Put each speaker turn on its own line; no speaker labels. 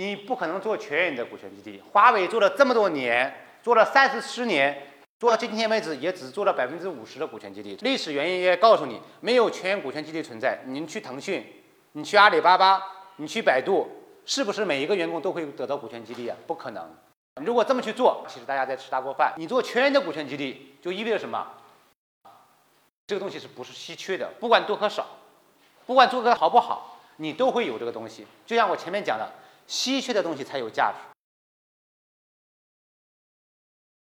你不可能做全员的股权激励。华为做了这么多年，做了三四十年，做到今天为止也只做了百分之五十的股权激励。历史原因也告诉你，没有全员股权激励存在。您去腾讯，你去阿里巴巴，你去百度，是不是每一个员工都会得到股权激励啊？不可能。如果这么去做，其实大家在吃大锅饭。你做全员的股权激励，就意味着什么？这个东西是不是稀缺的？不管多和少，不管做的好不好，你都会有这个东西。就像我前面讲的，稀缺的东西才有价值。